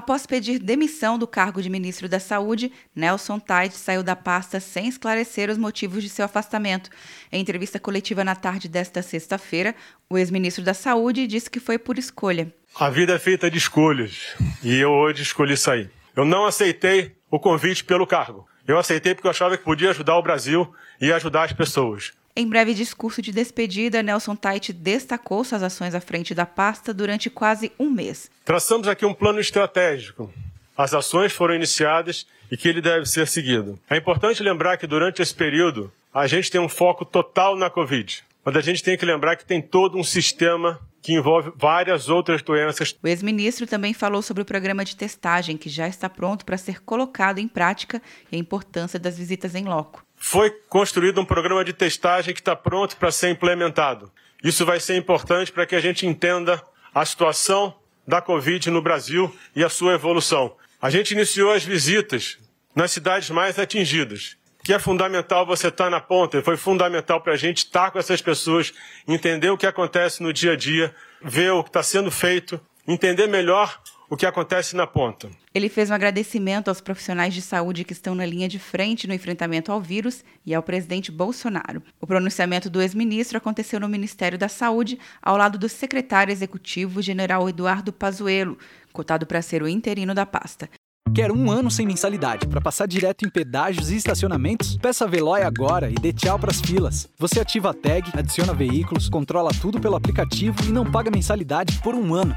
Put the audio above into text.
Após pedir demissão do cargo de ministro da Saúde, Nelson Tait saiu da pasta sem esclarecer os motivos de seu afastamento. Em entrevista coletiva na tarde desta sexta-feira, o ex-ministro da Saúde disse que foi por escolha. A vida é feita de escolhas e eu hoje escolhi sair. Eu não aceitei o convite pelo cargo. Eu aceitei porque eu achava que podia ajudar o Brasil e ajudar as pessoas. Em breve discurso de despedida, Nelson Tait destacou suas ações à frente da pasta durante quase um mês. Traçamos aqui um plano estratégico. As ações foram iniciadas e que ele deve ser seguido. É importante lembrar que durante esse período a gente tem um foco total na Covid, mas a gente tem que lembrar que tem todo um sistema que envolve várias outras doenças. O ex-ministro também falou sobre o programa de testagem que já está pronto para ser colocado em prática e a importância das visitas em loco. Foi construído um programa de testagem que está pronto para ser implementado. Isso vai ser importante para que a gente entenda a situação da Covid no Brasil e a sua evolução. A gente iniciou as visitas nas cidades mais atingidas que é fundamental você estar tá na ponta. Foi fundamental para a gente estar com essas pessoas, entender o que acontece no dia a dia, ver o que está sendo feito, entender melhor o que acontece na ponta. Ele fez um agradecimento aos profissionais de saúde que estão na linha de frente no enfrentamento ao vírus e ao presidente Bolsonaro. O pronunciamento do ex-ministro aconteceu no Ministério da Saúde, ao lado do secretário executivo, general Eduardo Pazuello, cotado para ser o interino da pasta. Quer um ano sem mensalidade para passar direto em pedágios e estacionamentos? Peça a Veloy agora e dê tchau pras filas. Você ativa a tag, adiciona veículos, controla tudo pelo aplicativo e não paga mensalidade por um ano.